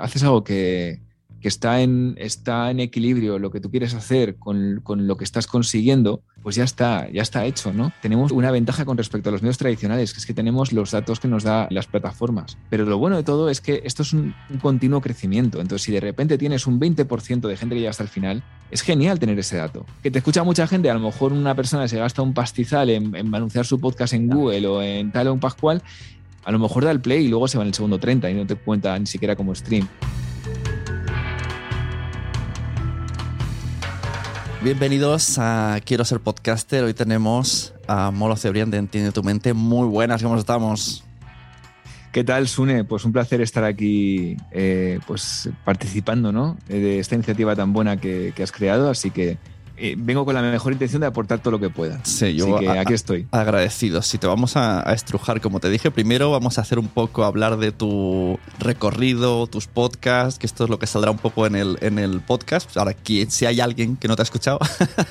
haces algo que, que está, en, está en equilibrio, lo que tú quieres hacer con, con lo que estás consiguiendo, pues ya está, ya está hecho, ¿no? Tenemos una ventaja con respecto a los medios tradicionales, que es que tenemos los datos que nos da las plataformas. Pero lo bueno de todo es que esto es un, un continuo crecimiento. Entonces, si de repente tienes un 20% de gente que llega hasta el final, es genial tener ese dato. Que te escucha mucha gente, a lo mejor una persona se gasta un pastizal en, en anunciar su podcast en Google o en tal o en Pascual, a lo mejor da el play y luego se va en el segundo 30 y no te cuenta ni siquiera como stream. Bienvenidos a Quiero ser podcaster. Hoy tenemos a Molo Cebrián de Entiende tu mente. Muy buenas, ¿cómo estamos? ¿Qué tal, Sune? Pues un placer estar aquí eh, pues participando ¿no? Eh, de esta iniciativa tan buena que, que has creado. Así que eh, vengo con la mejor intención de aportar todo lo que pueda. Sí, yo Así que a- aquí estoy. Agradecido. Si te vamos a, a estrujar, como te dije, primero vamos a hacer un poco hablar de tu recorrido, tus podcasts, que esto es lo que saldrá un poco en el, en el podcast. Ahora, ¿quién- si hay alguien que no te ha escuchado.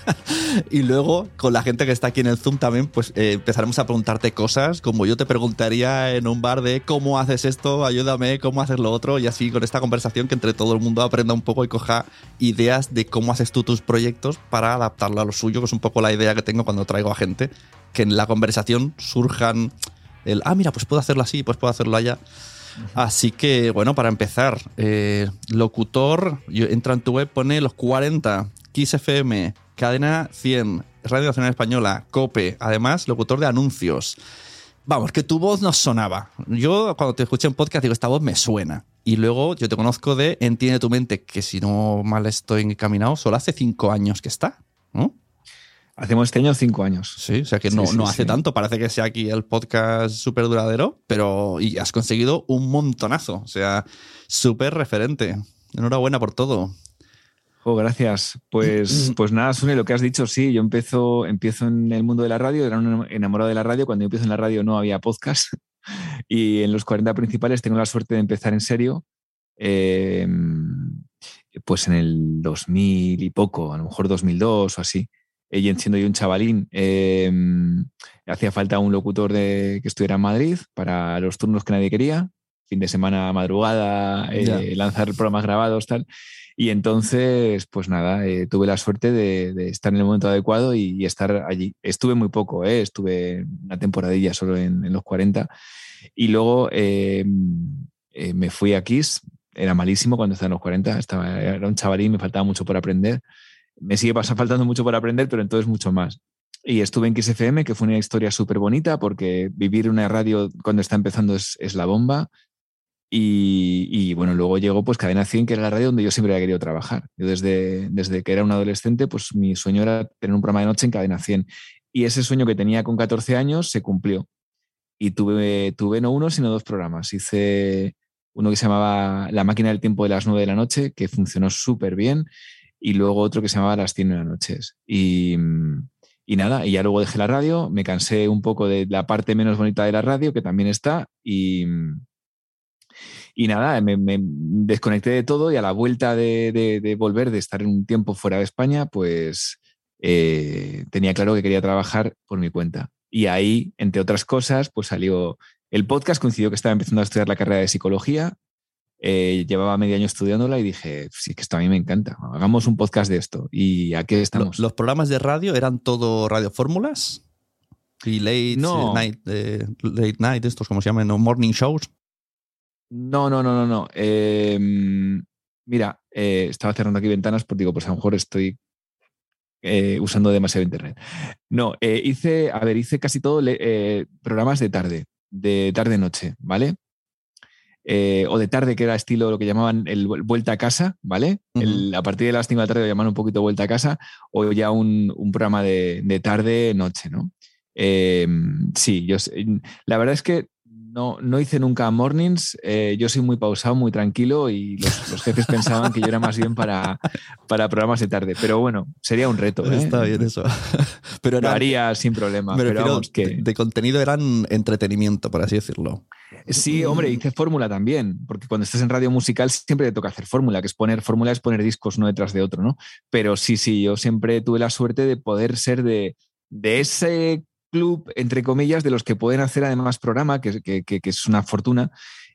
y luego, con la gente que está aquí en el Zoom también, pues eh, empezaremos a preguntarte cosas, como yo te preguntaría en un bar de cómo haces esto, ayúdame, cómo haces lo otro, y así con esta conversación que entre todo el mundo aprenda un poco y coja ideas de cómo haces tú tus proyectos para adaptarlo a lo suyo, que es un poco la idea que tengo cuando traigo a gente, que en la conversación surjan el, ah, mira, pues puedo hacerlo así, pues puedo hacerlo allá. Así que, bueno, para empezar, eh, locutor, yo- entra en tu web, pone los 40, Kiss FM, Cadena 100, Radio Nacional Española, COPE, además, locutor de anuncios. Vamos, que tu voz nos sonaba. Yo cuando te escuché en podcast digo, esta voz me suena. Y luego yo te conozco de Entiende tu mente, que si no mal estoy encaminado, solo hace cinco años que está, ¿no? Hacemos este año cinco años. Sí, o sea que Sí, no, sí, no hace sí. tanto. Parece que sea aquí el podcast súper duradero, pero y has conseguido un montonazo. O sea, súper referente. Enhorabuena por todo. Oh, gracias. Pues, pues nada, Sune, lo que has dicho, sí, yo empiezo, empiezo en el mundo de la radio, era un enamorado de la radio. Cuando yo empiezo en la radio no había podcast. Y en los 40 principales tengo la suerte de empezar en serio. eh, pues en el 2000 y poco, a lo mejor 2002 o así. eh, Y siendo yo un chavalín, eh, hacía falta un locutor de, que estuviera en Madrid para los turnos que nadie quería. Fin de semana, madrugada, eh, lanzar programas grabados, tal. Y entonces, pues nada, eh, tuve la suerte de, de estar en el momento adecuado y, y estar allí. Estuve muy poco, eh, estuve una temporadilla solo en, en los 40. Y luego eh, eh, me fui a Kiss, era malísimo cuando estaba en los 40, estaba, era un chavalín, me faltaba mucho por aprender. Me sigue faltando mucho por aprender, pero entonces mucho más. Y estuve en Kiss FM, que fue una historia súper bonita, porque vivir una radio cuando está empezando es, es la bomba. Y, y, bueno, luego llegó pues Cadena 100, que era la radio donde yo siempre había querido trabajar. Yo desde, desde que era un adolescente, pues mi sueño era tener un programa de noche en Cadena 100. Y ese sueño que tenía con 14 años se cumplió. Y tuve, tuve no uno, sino dos programas. Hice uno que se llamaba La máquina del tiempo de las 9 de la noche, que funcionó súper bien. Y luego otro que se llamaba Las 100 de las noches. Y, y nada, y ya luego dejé la radio, me cansé un poco de la parte menos bonita de la radio, que también está. Y, y nada, me, me desconecté de todo y a la vuelta de, de- de volver, de estar un tiempo fuera de España, pues eh, tenía claro que quería trabajar por mi cuenta. Y ahí, entre otras cosas, pues salió el podcast, coincidió que estaba empezando a estudiar la carrera de psicología, eh, llevaba medio año estudiándola y dije, sí, que esto a mí me encanta, hagamos un podcast de esto. Y aquí estamos. ¿Los programas de radio eran todo radiofórmulas? Y late No. night, eh, late night, estos como se llaman, ¿no? morning shows. No, no, no, no, no. Em, mira, eh, estaba cerrando aquí ventanas porque digo, pues a lo mejor estoy eh, usando demasiado internet. No, eh, hice, a ver, hice casi todo programas de tarde, de tarde-noche, ¿vale? o de tarde, que era estilo lo que llamaban el vuelta a casa, ¿vale? a partir de las 5 de la tarde lo llamaban un poquito vuelta a casa, o ya un, programa de, de tarde-noche, ¿no? Em, sí, yo la verdad es que no, no hice nunca mornings. Eh, yo soy muy pausado, muy tranquilo y los, jefes pensaban que yo era más bien para, para programas de tarde. Pero bueno, sería un reto. ¿eh? Está bien eso. Pero Lo haría sin problema. Pero que... de, contenido eran entretenimiento, por así decirlo. Sí, hombre, hice fórmula también, porque cuando estás en radio musical siempre te toca hacer fórmula, que es poner fórmula, es poner discos uno detrás de otro, ¿no? Pero sí, sí, yo siempre tuve la suerte de poder ser de, de ese club, entre comillas, de los que pueden hacer además programa, que, es una fortuna.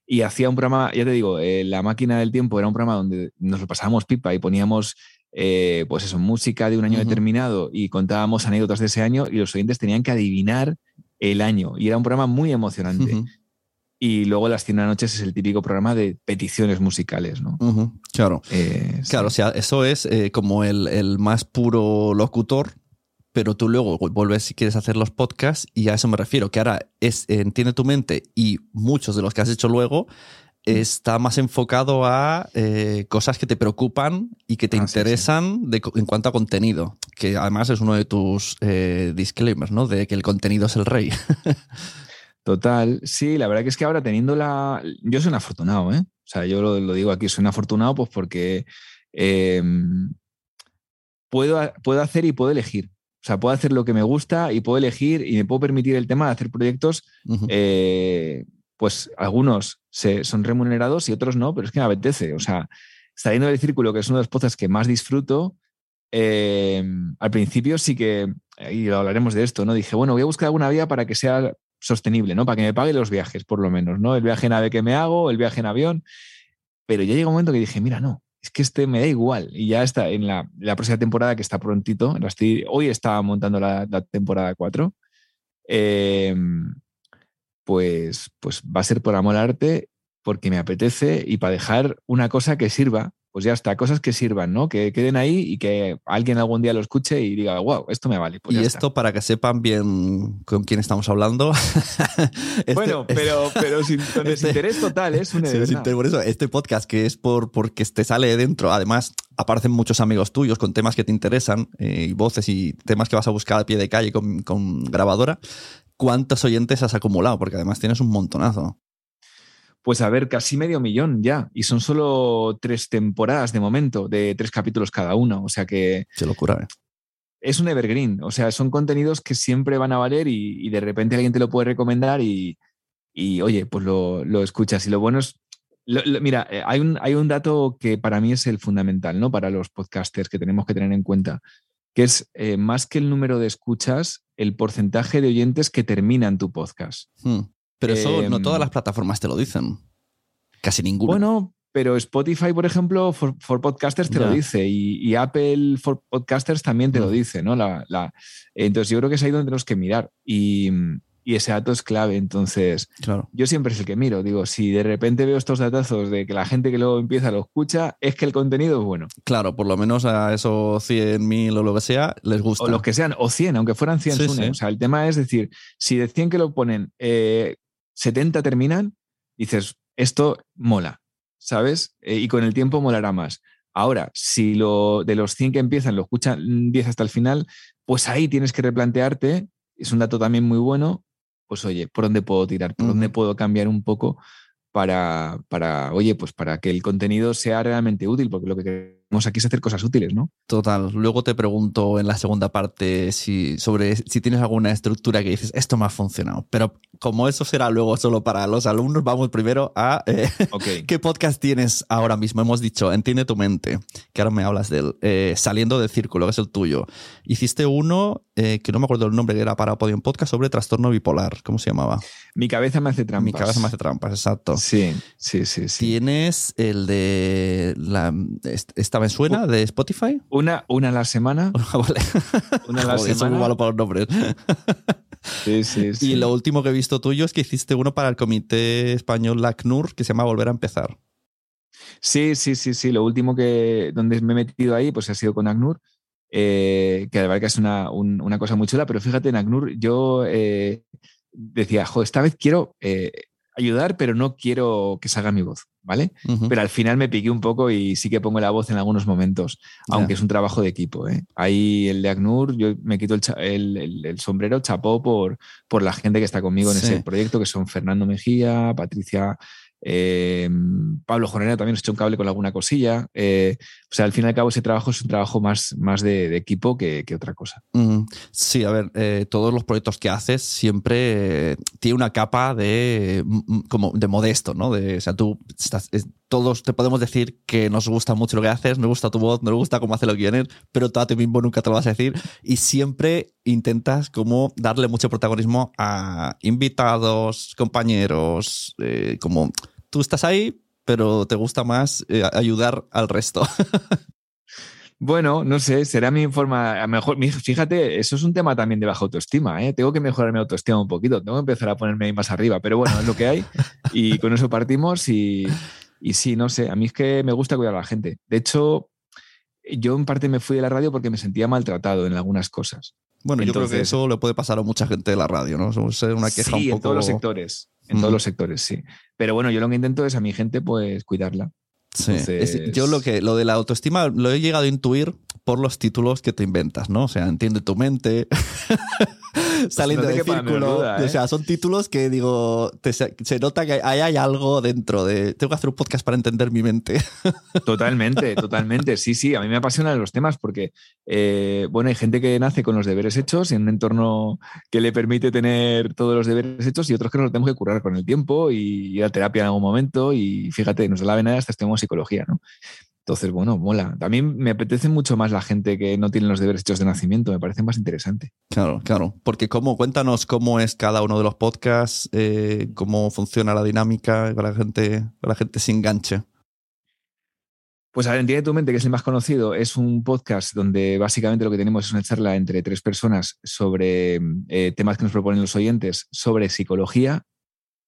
Y hacía un programa, ya te digo, eh, La máquina del tiempo era un programa donde nos lo pasábamos pipa y poníamos, eh, pues eso, música de un año determinado y contábamos anécdotas de ese año y los oyentes tenían que adivinar el año. Y era un programa muy emocionante. Y luego Las 100 noches es el típico programa de peticiones musicales, ¿no? Claro. Eh, claro, o sea, eso es como el, el, más puro locutor pero tú luego vuelves si quieres hacer los podcasts y a eso me refiero, que ahora es Entiende tu mente y muchos de los que has hecho luego está más enfocado a eh, cosas que te preocupan y que te interesan en cuanto a contenido, que además es uno de tus eh, disclaimers, ¿no? De que el contenido es el rey. Total, sí, la verdad que es que ahora teniendo la... Yo soy un afortunado, ¿eh? O sea, yo lo, digo aquí, soy un afortunado pues porque em, puedo, puedo hacer y puedo elegir. O sea, puedo hacer lo que me gusta y puedo elegir y me puedo permitir el tema de hacer proyectos, eh, pues algunos son remunerados y otros no, pero es que me apetece. O sea, saliendo del círculo, que es uno de los podcasts que más disfruto, eh, al principio sí que, y hablaremos de esto, ¿no? Dije, bueno, voy a buscar alguna vía para que sea sostenible, ¿no? Para que me pague los viajes, por lo menos, ¿no? El viaje en ave que me hago, el viaje en avión. Pero ya llegó un momento que dije, mira, no, es que este me da igual. Y ya está en la, próxima temporada que está prontito. hoy estaba montando la, temporada 4. Em, pues, pues va a ser por amor al arte, porque me apetece y para dejar una cosa que sirva pues ya está, cosas que sirvan, ¿no? Que queden ahí y que alguien algún día lo escuche y diga, wow, esto me vale. Pues y esto para que sepan bien con quién estamos hablando. Este bueno, pero, pero sin, con este desinterés total, es un Por eso, este podcast que es por porque te sale de dentro, además aparecen muchos amigos tuyos con temas que te interesan, eh, y voces y temas que vas a buscar a pie de calle con, con grabadora. ¿Cuántos oyentes has acumulado? Porque además tienes un montonazo. Pues a ver, casi medio millón ya. Y son solo tres temporadas de momento, de tres capítulos cada uno. O sea que. Locura, ¿eh? Es un evergreen. O sea, son contenidos que siempre van a valer y, de repente alguien te lo puede recomendar y, oye, pues lo, escuchas. Y lo bueno es. mira, eh, hay un, hay un dato que para mí es el fundamental, ¿no? Para los podcasters que tenemos que tener en cuenta, que es eh, más que el número de escuchas, el porcentaje de oyentes que terminan tu podcast. Hmm. Pero eso no todas em, las plataformas te lo dicen. Casi ninguna. Bueno, pero Spotify, por ejemplo, for, Podcasters te lo dice y, Apple for Podcasters también te lo mm. dice, ¿no? La, entonces yo creo que es ahí donde tenemos que mirar y, ese dato es clave. Entonces, claro. yo siempre es el que miro. Digo, si de repente veo estos datazos de que la gente que luego empieza lo escucha, es que el contenido es bueno. Claro, por lo menos a esos 100.000 o lo que sea, les gusta. O los que sean, o 100, aunque fueran 100, O sea, el tema es decir, si de 100 que lo ponen, eh, 70 terminan, dices, esto mola, ¿sabes? Eh, y con el tiempo molará más. Ahora, si lo, de los 100 que empiezan lo escuchan 10 hasta el final, pues ahí tienes que replantearte, es un dato también muy bueno, pues oye, ¿por dónde puedo tirar? ¿Por dónde puedo cambiar un poco para, para, oye, pues para que el contenido sea realmente útil? Porque lo que aquí es hacer cosas útiles, ¿no? Total. Luego te pregunto en la segunda parte si, sobre si tienes alguna estructura que dices, esto me ha funcionado. Pero como eso será luego solo para los alumnos, vamos primero a eh, qué podcast tienes ahora mismo. Hemos dicho, entiende tu mente, que ahora me hablas del eh, Saliendo del Círculo, que es el tuyo. Hiciste uno eh, que no me acuerdo el nombre, que era para Podium Podcast sobre trastorno bipolar. ¿Cómo se llamaba? Mi cabeza me hace trampas. Mi cabeza me hace trampas, exacto. Sí, sí, sí. sí. Tienes el de la, esta me suena de Spotify. Una, una a la semana. vale. Una a la semana. Soy malo para los nombres. Sí, sí, sí. Y lo último que he visto tuyo es que hiciste uno para el Comité Español LACNUR que se llama Volver a Empezar. Sí, sí, sí, sí. Lo último que donde me he metido ahí pues ha sido con ACNUR, eh, que la verdad que es una, un- una cosa muy chula, pero fíjate, en ACNUR yo eh, decía, jo, esta vez quiero eh, ayudar, pero no quiero que salga mi voz, ¿vale? Pero al final me piqué un poco y sí que pongo la voz en algunos momentos, aunque es un trabajo de equipo. ¿eh? Ahí el de ACNUR, yo me quito el, el- el- el sombrero, chapó por, por la gente que está conmigo en Sí. ese proyecto, que son Fernando Mejía, Patricia, eh, Pablo Jornera también nos echó un cable con alguna cosilla. eh, o sea, al fin y al cabo ese trabajo es un trabajo más, más de, equipo que, que otra cosa. Sí, a ver, eh, todos los proyectos que haces siempre tiene una capa de mm, mm, como de modesto, ¿no? O sea, tú estás, es- todos te podemos decir que nos gusta mucho lo que haces, nos gusta tu voz, nos gusta cómo haces los guiones, pero tú a ti mismo nunca te lo vas a decir y siempre intentas como darle mucho protagonismo a invitados, compañeros, como tú estás ahí, pero te gusta más eh, ayudar al resto. Bueno, no sé, será mi forma. A mejor, fíjate, eso es un tema también de baja autoestima. ¿eh? Tengo que mejorar mi autoestima un poquito, tengo que empezar a ponerme ahí más arriba, pero bueno, es lo que hay y con eso partimos. Y, y sí, no sé, a mí es que me gusta cuidar a la gente. De hecho, yo en parte me fui de la radio porque me sentía maltratado en algunas cosas. Bueno, yo creo que Entonces- eso le puede pasar a mucha gente de la radio, ¿no? Es una queja sí, un poco. en todos los sectores. En todos los sectores, sí. Pero bueno, yo lo que intento es a mi gente, pues, cuidarla. Sí. Entonces- Es- yo lo que lo de la autoestima lo he llegado a intuir por los títulos que te inventas, ¿no? O sea, entiende tu mente, saliendo no te del círculo. duda, ¿eh? O sea, son títulos que digo, te- se, se nota que ahí hay algo dentro de. Tengo que hacer un podcast para entender mi mente. Totalmente, totalmente. Sí, sí, a mí me apasionan los temas porque, eh, bueno, hay gente que nace con los deberes hechos en un entorno que le permite tener todos los deberes hechos y otros que nos los tenemos que curar con el tiempo y ir a terapia en algún momento y fíjate, nos da la venada hasta estudiamos psicología, ¿no? Entonces, bueno, mola. También me apetece mucho más la gente que no tiene los deberes hechos de nacimiento, me parece más interesante. Claro, claro. Porque cómo, cuéntanos cómo es cada uno de los podcasts, eh, cómo funciona la dinámica para la gente, para la gente se enganche. Pues a ver, Entiende tu mente, que es el más conocido, es un podcast donde básicamente lo que tenemos es una charla entre tres personas sobre eh, temas que nos proponen los oyentes sobre psicología.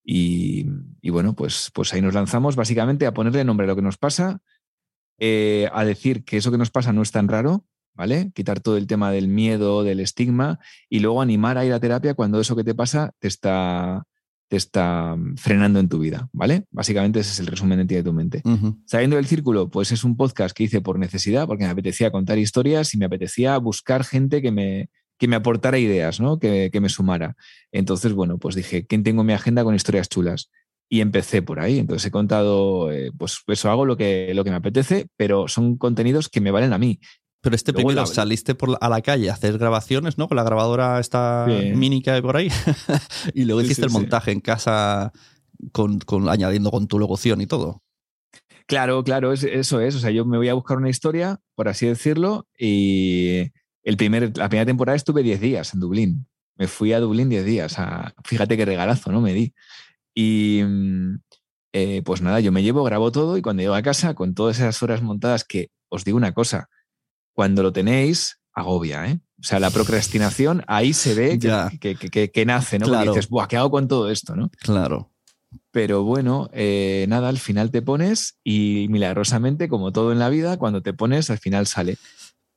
Y, y bueno, pues, pues ahí nos lanzamos básicamente a ponerle nombre a lo que nos pasa, eh, a decir que eso que nos pasa no es tan raro, ¿vale? Quitar todo el tema del miedo, del estigma y luego animar a ir a terapia cuando eso que te pasa te está, te está frenando en tu vida, ¿vale? Básicamente ese es el resumen de Entiende tu mente. Saliendo del círculo, pues es un podcast que hice por necesidad, porque me apetecía contar historias y me apetecía buscar gente que me, que me aportara ideas, ¿no? que, que me sumara. Entonces, bueno, pues dije, ¿quién tengo en mi agenda con historias chulas? Y empecé por ahí. Entonces he contado, eh, pues eso hago lo que, lo que me apetece, pero son contenidos que me valen a mí. Pero este Luego primero la- saliste por la- a la calle a hacer grabaciones, ¿no? Con la grabadora esta Sí. mini que hay por ahí. y luego Sí, hiciste sí, el sí. montaje en casa con, con- añadiendo con tu locución y todo. Claro, claro, es- eso es. O sea, yo me voy a buscar una historia, por así decirlo, y el primer, la primera temporada estuve 10 días en Dublín. Me fui a Dublín 10 días. a- fíjate qué regalazo, ¿no? Me di. Y mm, eh, pues nada, yo me llevo, grabo todo y cuando llego a casa, con todas esas horas montadas, que os digo una cosa, cuando lo tenéis, agobia, ¿eh? O sea, la procrastinación ahí se ve que, que, que- que- que nace, ¿no? Porque Claro. dices, Buah, ¿qué hago con todo esto, no? Claro. Pero bueno, eh, nada, al final te pones y milagrosamente, como todo en la vida, cuando te pones, al final sale.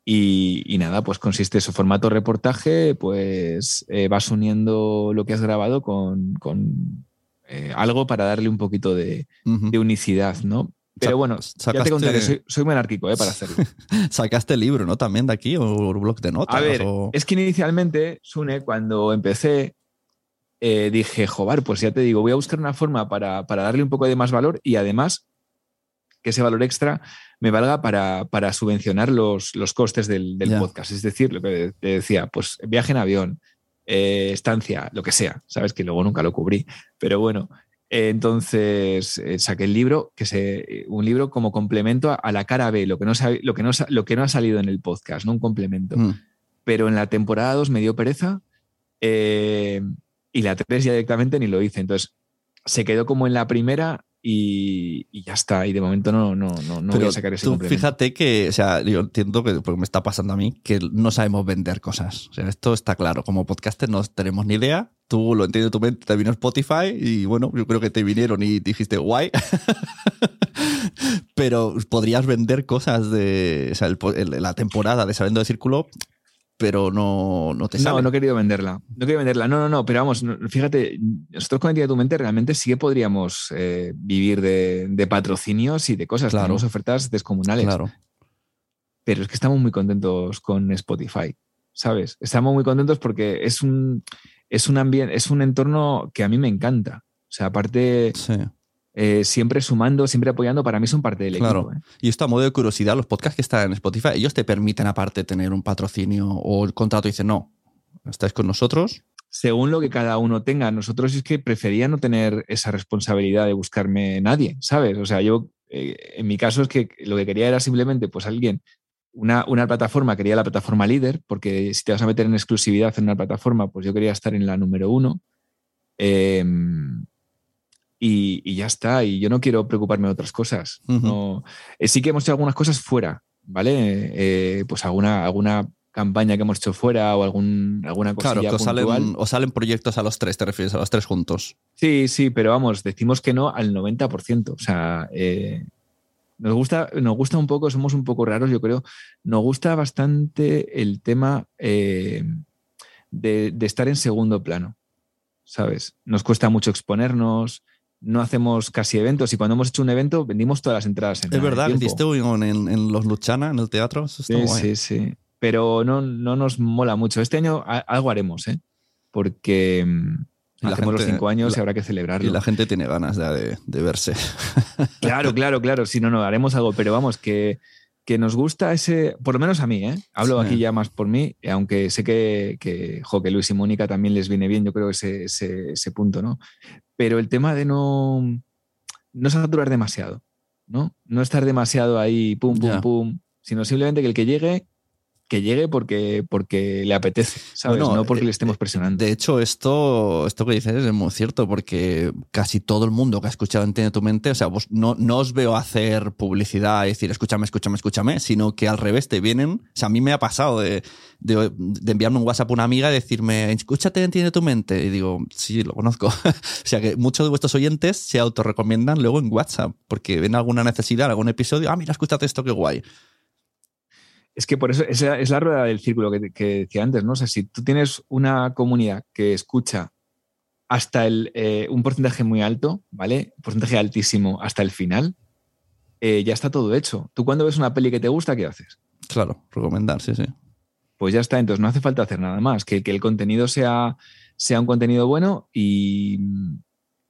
Y, y nada, pues consiste eso, formato reportaje, pues eh, vas uniendo lo que has grabado con, con, eh, algo para darle un poquito de, unicidad, ¿no? Pero bueno, ya te contaré, soy, soy muy anárquico ¿eh? para hacerlo. Sacaste el libro, ¿no? También de aquí, o un blog de notas. A ver, o- es que inicialmente, Sune, cuando empecé, eh, dije, joder, pues ya te digo, voy a buscar una forma para, para darle un poco de más valor y además que ese valor extra me valga para, para subvencionar los, los costes del, podcast. Es decir, lo que te decía, pues viaje en avión, eh, estancia, lo que sea. Sabes que luego nunca lo cubrí. Pero bueno, eh, entonces eh, saqué el libro, que se, un libro como complemento a, a la cara B, lo que, no lo, que no, lo que no ha salido en el podcast, ¿no? Un complemento Mm. pero en la temporada 2 me dio pereza eh, y la 3 ya directamente ni lo hice. Entonces se quedó como en la primera y, y ya está. Y de momento no, no, no, no voy a sacar ese tú fíjate que, o sea, yo entiendo que, porque me está pasando a mí, que no sabemos vender cosas. O sea, esto está claro. Como podcaster no tenemos ni idea. Tú lo entiendes tu mente, te vino Spotify y bueno, yo creo que te vinieron y dijiste guay. pero podrías vender cosas de o sea, el- la temporada de Sabiendo de Círculo, pero no, no te No, sale. no he querido venderla. No querido venderla. No, no, no. Pero vamos, no- fíjate, nosotros con Entidad de tu mente realmente sí que podríamos eh, vivir de, de patrocinios y de cosas. Claro. Tenemos ofertas descomunales. Claro. Pero es que estamos muy contentos con Spotify. ¿Sabes? Estamos muy contentos porque es un, es un ambiente, es un entorno que a mí me encanta. O sea, aparte, Sí. Eh, siempre sumando, siempre apoyando, para mí son parte del Claro. equipo. ¿eh? Y esto a modo de curiosidad, los podcasts que están en Spotify, ellos te permiten aparte tener un patrocinio o el contrato y dicen, no, estáis con nosotros. según lo que cada uno tenga. Nosotros es que prefería no tener esa responsabilidad de buscarme nadie, ¿sabes? O sea, yo, eh, en mi caso es que lo que quería era simplemente, pues alguien, una, una plataforma, quería la plataforma líder, porque si te vas a meter en exclusividad en una plataforma, pues yo quería estar en la número uno. Eh, y, y ya está, y yo no quiero preocuparme de otras cosas. No- eh, sí que hemos hecho algunas cosas fuera, ¿vale? Eh, pues alguna, alguna campaña que hemos hecho fuera o algún, alguna cosilla Claro, que salen, os salen proyectos a los tres, te refieres a los tres juntos. Sí, sí, pero vamos, decimos que no al 90%. O sea, eh, nos, gusta, nos gusta un poco, somos un poco raros, yo creo. Nos gusta bastante el tema eh, de, de estar en segundo plano, ¿sabes? Nos cuesta mucho exponernos, no hacemos casi eventos y cuando hemos hecho un evento vendimos todas las entradas. En Es verdad, un- en, en los Luchana, en el teatro. Eso Sí, guay. sí, sí. Pero no, no nos mola mucho. Este año a- algo haremos, ¿eh? Porque mm, la hacemos los cinco años y habrá que celebrarlo. Y la gente tiene ganas de, de- de verse. Claro, claro, claro. Sí, no, no, haremos algo, pero vamos, que, que nos gusta ese, por lo menos a mí, ¿eh? Hablo Sí. aquí ya más por mí, aunque sé que, que, jo, que Luis y Mónica también les viene bien, yo creo ese, ese, ese punto, ¿no? Pero el tema de no, no saturar demasiado, ¿no? No estar demasiado ahí, pum, pum, pum, sino simplemente que el que llegue, que llegue porque, porque le apetece, ¿sabes? Bueno, no porque eh, le estemos presionando. De hecho, esto, esto que dices es muy cierto, porque casi todo el mundo que ha escuchado Entiende tu mente, o sea, vos no, no os veo hacer publicidad y decir escúchame, escúchame, escúchame, sino que al revés te vienen. O sea, a mí me ha pasado de, de, de enviarme un WhatsApp a una amiga y decirme, escúchate, entiende tu mente. Y digo, sí, lo conozco. o sea, que muchos de vuestros oyentes se autorrecomiendan luego en WhatsApp, porque ven alguna necesidad, algún episodio, ah, mira, escúchate esto, qué guay. Es que por eso esa es la rueda del círculo que, que decía antes, ¿no? O sea, si tú tienes una comunidad que escucha hasta el, eh, un porcentaje muy alto, ¿vale? Un porcentaje altísimo hasta el final, eh, ya está todo hecho. Tú cuando ves una peli que te gusta, ¿qué haces? Claro, recomendar, sí, sí. Pues ya está, entonces no hace falta hacer nada más, que, que el contenido sea, sea un contenido bueno y,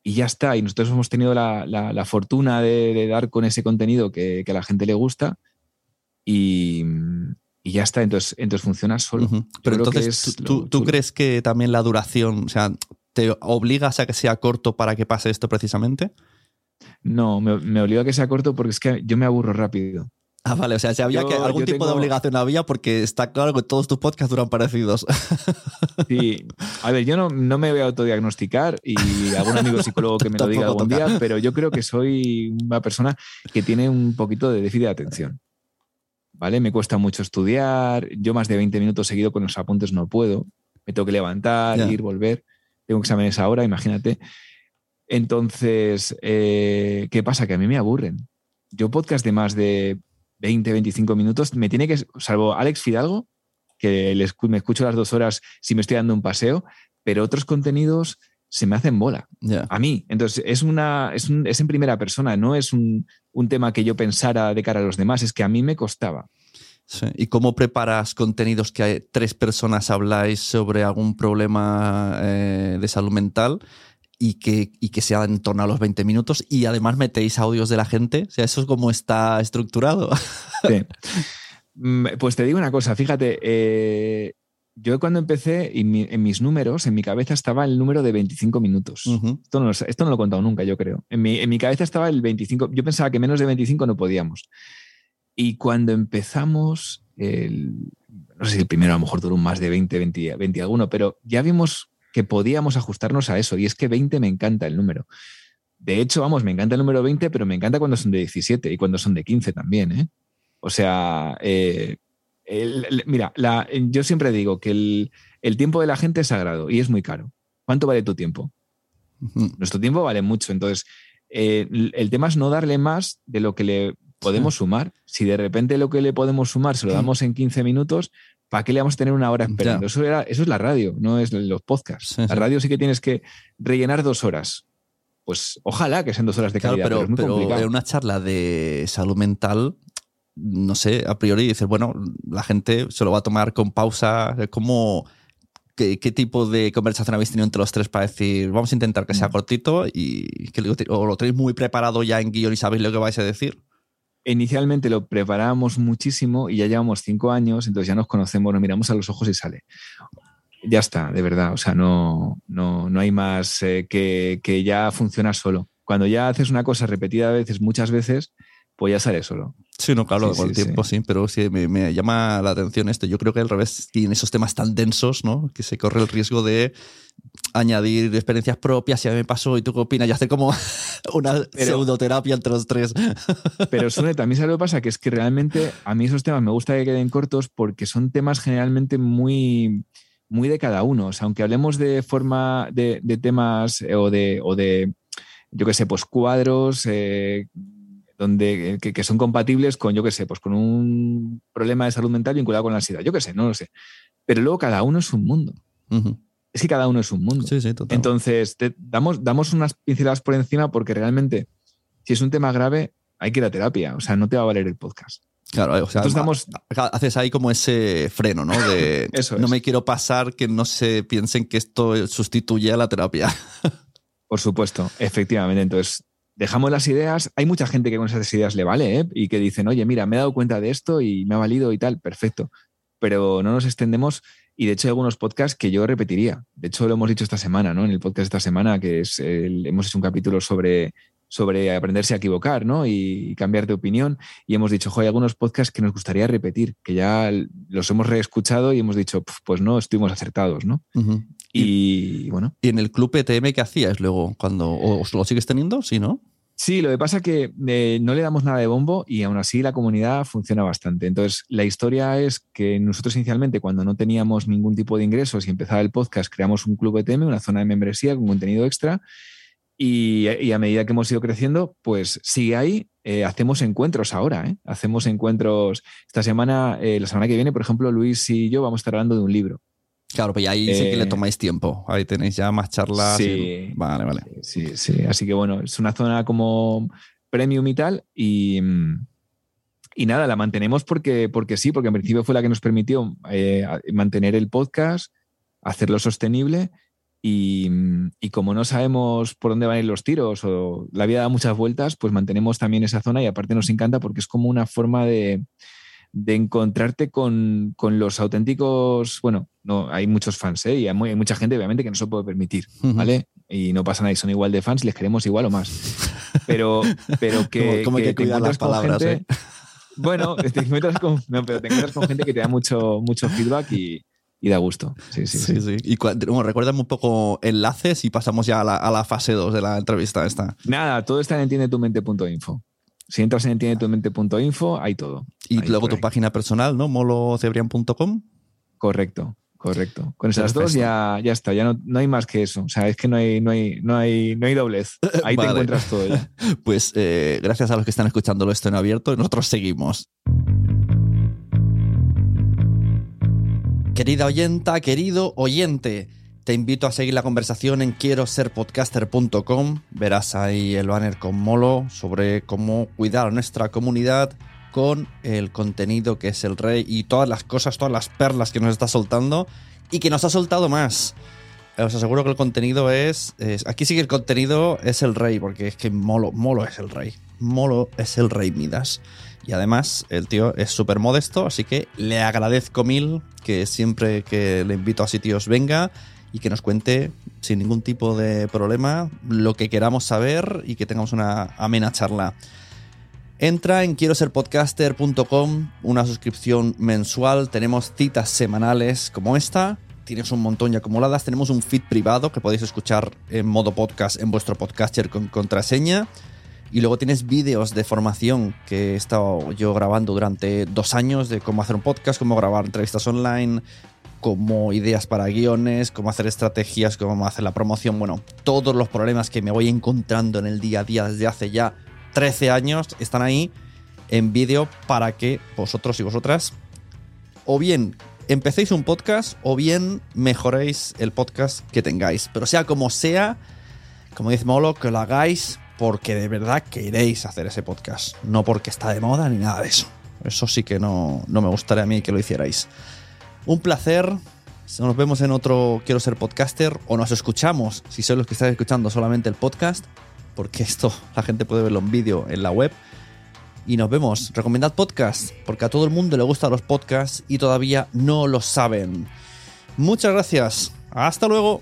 y ya está. Y nosotros hemos tenido la, la- la fortuna de, de dar con ese contenido que, que a la gente le gusta y, y ya está, entonces, entonces funciona solo. Pero entonces, es ¿tú, crees que también la duración, o sea, te obligas a que sea corto para que pase esto precisamente? No, me, me obliga a que sea corto porque es que yo me aburro rápido. Ah, vale, o sea, si había Yo- que algún tipo de obligación había porque está claro que todos tus podcasts duran parecidos. Sí, a ver, yo no, no me voy a autodiagnosticar y algún amigo psicólogo que me lo diga algún toca. día, pero yo creo que soy una persona que tiene un poquito de déficit de atención. ¿Vale? Me cuesta mucho estudiar, yo más de 20 minutos seguido con los apuntes no puedo, me tengo que levantar, ir, volver, tengo exámenes ahora, imagínate. Entonces, eh, ¿qué pasa? Que a mí me aburren. Yo podcast de más de 20, 25 minutos, me tiene que, salvo Alex Fidalgo, que me escucho las dos horas si me estoy dando un paseo, pero otros contenidos se me hacen bola a mí. Entonces, es, una, es, un- es en primera persona, no es un, un tema que yo pensara de cara a los demás, es que a mí me costaba. Sí. ¿Y cómo preparas contenidos que hay- tres personas habláis sobre algún problema eh, de salud mental y que, y que sea en torno a los 20 minutos y además metéis audios de la gente? O sea, eso es como está estructurado. Sí. Mm, Pues te digo una cosa, fíjate, eh, yo cuando empecé, y mi- en mis números, en mi cabeza estaba el número de 25 minutos. Ujú. Esto, no, esto no lo he contado nunca, yo creo. En mi, en mi cabeza estaba el 25. Yo pensaba que menos de 25 no podíamos. Y cuando empezamos, el- no sé si el primero a lo mejor duró más de 20, 20, 20 alguno, pero ya vimos que podíamos ajustarnos a eso. Y es que 20 me encanta el número. De hecho, vamos, me encanta el número 20, pero me encanta cuando son de 17 y cuando son de 15 también, ¿eh? O sea, eh, mira, yo siempre digo que el, tiempo de la gente es sagrado y es muy caro. ¿Cuánto vale tu tiempo? Nuestro tiempo vale mucho. Entonces, eh, el tema es no darle más de lo que le podemos sumar. Si de repente lo que le podemos sumar se lo damos en 15 minutos, ¿para qué le vamos a tener una hora esperando? Eso, era, eso es la radio, no es los podcasts. la radio sí que tienes que rellenar dos horas. Pues ojalá que sean dos horas de calidad, pero, pero, en una charla de salud mental, no sé, a priori dices, bueno, la gente se lo va a tomar con pausa, ¿cómo, qué, tipo de conversación habéis tenido entre los tres para decir, vamos a intentar que sea mm. cortito y que o lo tenéis muy preparado ya en guion y sabéis lo que vais a decir? Inicialmente lo preparábamos muchísimo y ya llevamos cinco años, entonces ya nos conocemos, nos miramos a los ojos y sale. Ya está, de verdad, o sea, no, no, no hay más eh, que, que ya funciona solo. Cuando ya haces una cosa repetida a veces, muchas veces, pues ya sale solo. Sí, no, claro, con el tiempo sí. pero sí, me, llama la atención esto. Yo creo que al revés, y en esos temas tan densos, ¿no? Que se corre el riesgo de añadir experiencias propias, si a mí me pasó y tú qué opinas, y hacer como una pseudoterapia entre los tres. Pero Sune, también sabe lo que pasa, que es que realmente a mí esos temas me gusta que queden cortos porque son temas generalmente muy muy de cada uno. O sea, aunque hablemos de forma de, temas eh, o de, o de, yo qué sé, pues cuadros, eh, donde, eh, que, son compatibles con, yo qué sé, pues con un problema de salud mental vinculado con la ansiedad. Yo qué sé, no lo sé. Pero luego cada uno es un mundo. Es que cada uno es un mundo. Sí, sí, total. Entonces, damos, damos unas pinceladas por encima porque realmente, si es un tema grave, hay que ir a terapia. O sea, no te va a valer el podcast. Claro, o sea, haces ahí como ese freno, ¿no? De no me quiero pasar que no se piensen que esto sustituye a la terapia. Por supuesto, efectivamente. Entonces, dejamos las ideas. Hay mucha gente que con esas ideas le vale ¿eh? y que dicen, oye, mira, me he dado cuenta de esto y me ha valido y tal, perfecto. Pero no nos extendemos y de hecho hay algunos podcasts que yo repetiría. De hecho lo hemos dicho esta semana, ¿no? En el podcast de esta semana, que es hemos hecho un capítulo sobre, sobre aprenderse a equivocar, ¿no? Y, cambiar de opinión. Y hemos dicho, hay algunos podcasts que nos gustaría repetir, que ya los hemos reescuchado y hemos dicho, pues no, estuvimos acertados, ¿no? Y, bueno. ¿Y en el club ETM qué hacías luego? cuando ¿O lo sigues teniendo? Sí, ¿no? Sí, lo que pasa es que eh, no le damos nada de bombo y aún así la comunidad funciona bastante. Entonces, la historia es que nosotros inicialmente, cuando no teníamos ningún tipo de ingresos y empezaba el podcast, creamos un club ETM, una zona de membresía con contenido extra. Y, a medida que hemos ido creciendo, pues sigue ahí. Eh, hacemos encuentros ahora, ¿eh? Hacemos encuentros. Esta semana, la semana que viene, por ejemplo, Luis y yo vamos a estar hablando de un libro. Claro, pues ahí sí que le eh, tomáis tiempo. Ahí tenéis ya más charlas. Sí, vale, vale. Sí, sí. Así que bueno, es una zona como premium y tal. Y, y nada, la mantenemos porque, porque sí, porque en principio fue la que nos permitió eh, mantener el podcast, hacerlo sostenible. Y, y, como no sabemos por dónde van a ir los tiros o la vida da muchas vueltas, pues mantenemos también esa zona y aparte nos encanta porque es como una forma de, de encontrarte con, los auténticos, bueno, no, hay muchos fans, ¿eh? y hay, mucha gente obviamente que no se puede permitir, ¿vale? Y no pasa nada, y son igual de fans, les queremos igual o más. Pero, pero que, ¿Cómo, que, te encuentras con palabras, gente, ¿eh? Bueno, te encuentras con, pero te encuentras con gente que te da mucho, mucho feedback y, da gusto. Sí, sí, sí. sí. Y bueno, recuérdame un poco enlaces y pasamos ya a la, a la fase 2 de la entrevista esta. Nada, todo está en entiendetumente.info. Si entras en entiendetumente.info, hay todo. Y luego tu página personal, ¿no? molocebrian.com. Correcto, correcto. Con esas dos ya, ya está, ya no, no, hay más que eso. O sea, es que no hay, no hay, no hay, no hay doblez. Ahí te encuentras todo ya. Pues eh, gracias a los que están escuchándolo esto en abierto, nosotros seguimos. Querida oyenta, querido oyente. Te invito a seguir la conversación en quiero ser podcaster.com. Verás ahí el banner con Molo sobre cómo cuidar a nuestra comunidad con el contenido que es el rey y todas las cosas, todas las perlas que nos está soltando y que nos ha soltado más. Os aseguro que el contenido es, Aquí sí que el contenido es el rey, porque es que Molo, Molo es el rey. Molo es el rey Midas. Y además, el tío es súper modesto, así que le agradezco mil que siempre que le invito a sitios venga y que nos cuente sin ningún tipo de problema lo que queramos saber y que tengamos una amena charla. Entra en quiero ser podcaster.com, una suscripción mensual, tenemos citas semanales como esta, tienes un montón ya acumuladas. Tenemos un feed privado que podéis escuchar en modo podcast en vuestro podcaster con contraseña. Y luego tienes vídeos de formación que he estado yo grabando durante dos años de cómo hacer un podcast, cómo grabar entrevistas online, cómo ideas para guiones, cómo hacer estrategias, cómo hacer la promoción. Bueno, todos los problemas que me voy encontrando en el día a día desde hace ya 13 años están ahí en vídeo para que vosotros y vosotras o bien empecéis un podcast o bien mejoréis el podcast que tengáis. Pero sea como sea, como dice Molo, que lo hagáis porque de verdad queréis hacer ese podcast, no porque está de moda ni nada de eso. Eso sí que no, no me gustaría a mí que lo hicierais. Un placer. Nos vemos en otro Quiero ser podcaster o nos escuchamos si sois los que estáis escuchando solamente el podcast, porque esto la gente puede verlo en vídeo en la web. Y nos vemos. Recomendad podcast, porque a todo el mundo le gustan los podcasts y todavía no lo saben. Muchas gracias. Hasta luego.